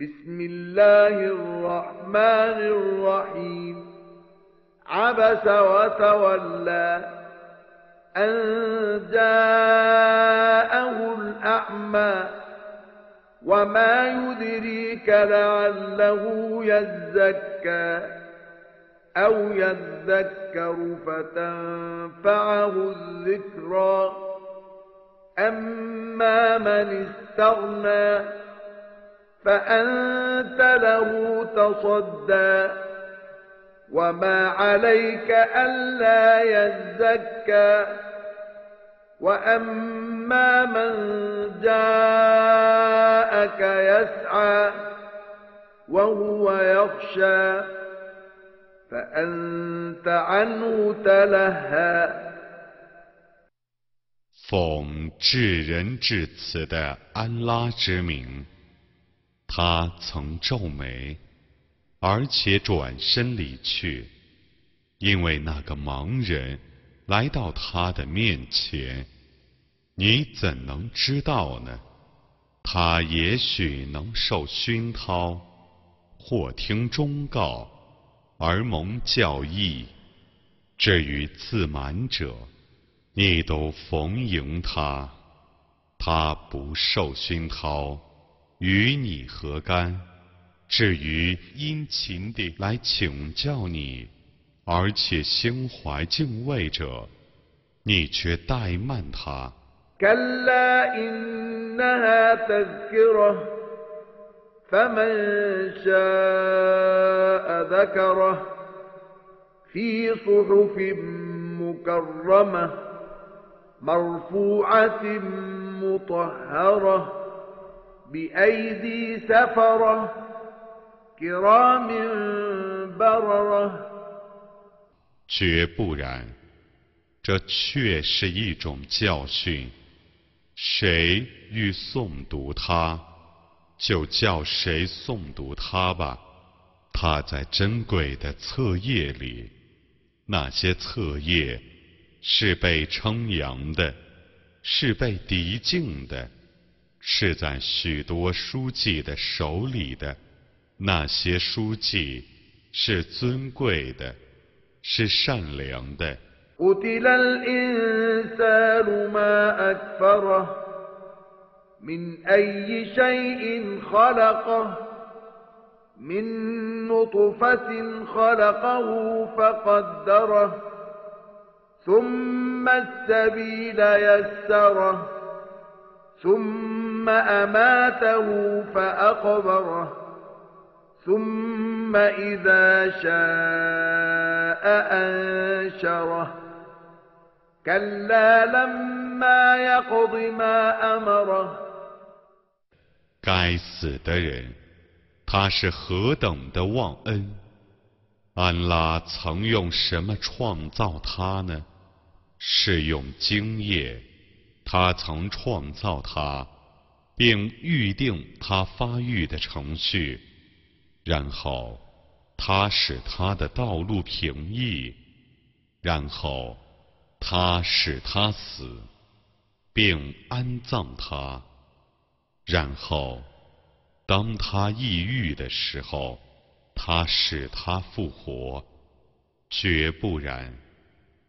بسم الله الرحمن الرحيم. عبس وتولى أن جاءه الأعمى وما يدريك لعله يزكى أو يذكر فتنفعه الذكرى. أما من استغنى فأنت له تصدى وما عليك ألا يزكى وأما من جاءك يسعى وهو يخشى فأنت عنه تلهى 奉至仁至慈的安拉之名， 他曾皱眉，而且转身离去，因为那个盲人来到他的面前，你怎能知道呢？他也许能受熏陶，或听忠告而蒙教义。至于自满者，你都逢迎他，他不受熏陶，与你何干？至于殷勤地来请教你，而且心怀敬畏者，你却怠慢他。مرفوعة مطهرة بأيدي سفرة كرام بررة 绝不然，这确是一种教训。谁欲诵读它，就叫谁诵读它吧。它在珍贵的册页里，那些册页。是被称扬的，是被敌敬的， 是在许多书记的手里的。那些书记是尊贵的，是善良的。ثم السبيل يسره ثم أماته فأقبره ثم إذا شاء أنشره كلا لما يقض ما أمره 该死的人，他是何等的忘恩！安拉曾用什么创造他呢？是用精液，他曾创造他， 并预定他发育的程序，然后他使他的道路平易，然后他使他死，并安葬他，然后当他抑郁的时候，他使他复活，绝不然。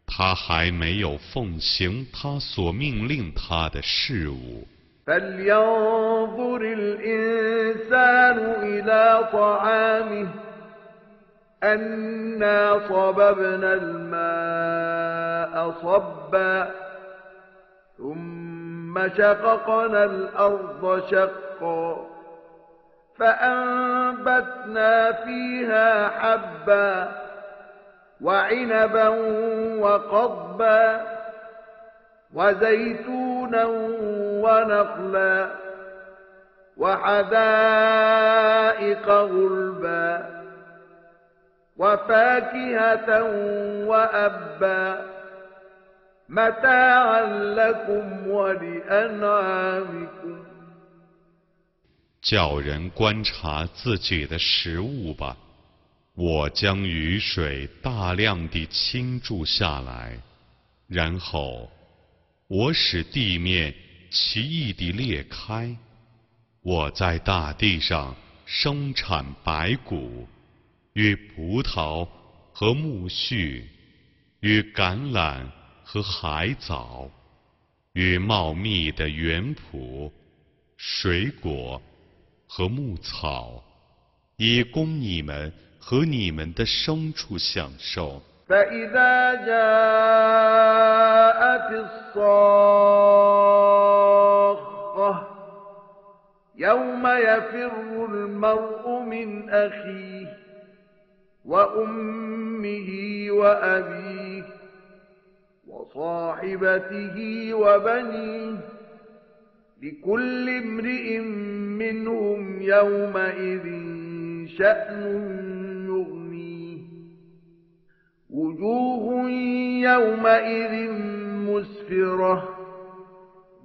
他还没有奉行他所命令他的事物。فلينظر الإنسان إلى طعامه أنا صببنا الماء صبا ثم شققنا الأرض شقا فأنبتنا فيها حبا وعنبا وقضبا وزيتونا ونخلا وحدائق غلبا وفاكهة وأبا متاعا لكم ولأنعامكم 叫人观察自己的食物吧。我将雨水大量地倾注下来，然后 我使地面奇异地裂开。我在大地上生产白骨，与葡萄和苜蓿，与橄榄和海藻，与茂密的园圃、水果和牧草，以供你们和你们的牲畜享受。فإذا جاءت الصاخة يوم يفر المرء من أخيه وأمه وأبيه وصاحبته وبنيه لكل امرئ منهم يومئذ شأن وجوه يومئذ مسفرة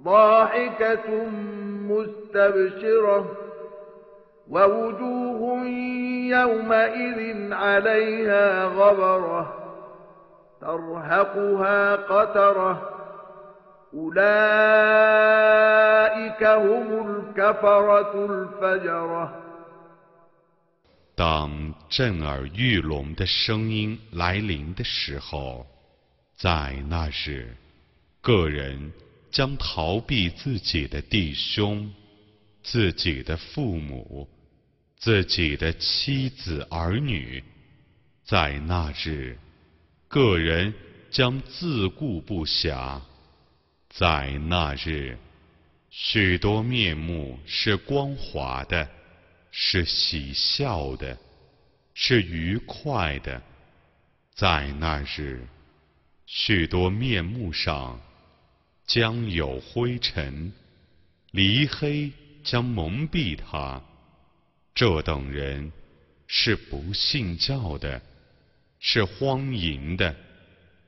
ضاحكة مستبشرة ووجوه يومئذ عليها غبرة ترهقها قترة. أولئك هم الكفرة الفجرة. 当震耳欲聋的声音来临的时候，在那日，个人将逃避自己的弟兄、自己的父母、自己的妻子儿女。在那日，个人将自顾不暇。在那日，许多面目是光滑的。是喜笑的，是愉快的。在那日，许多面目上将有灰尘，离黑将蒙蔽他。这等人是不信教的，是荒淫的。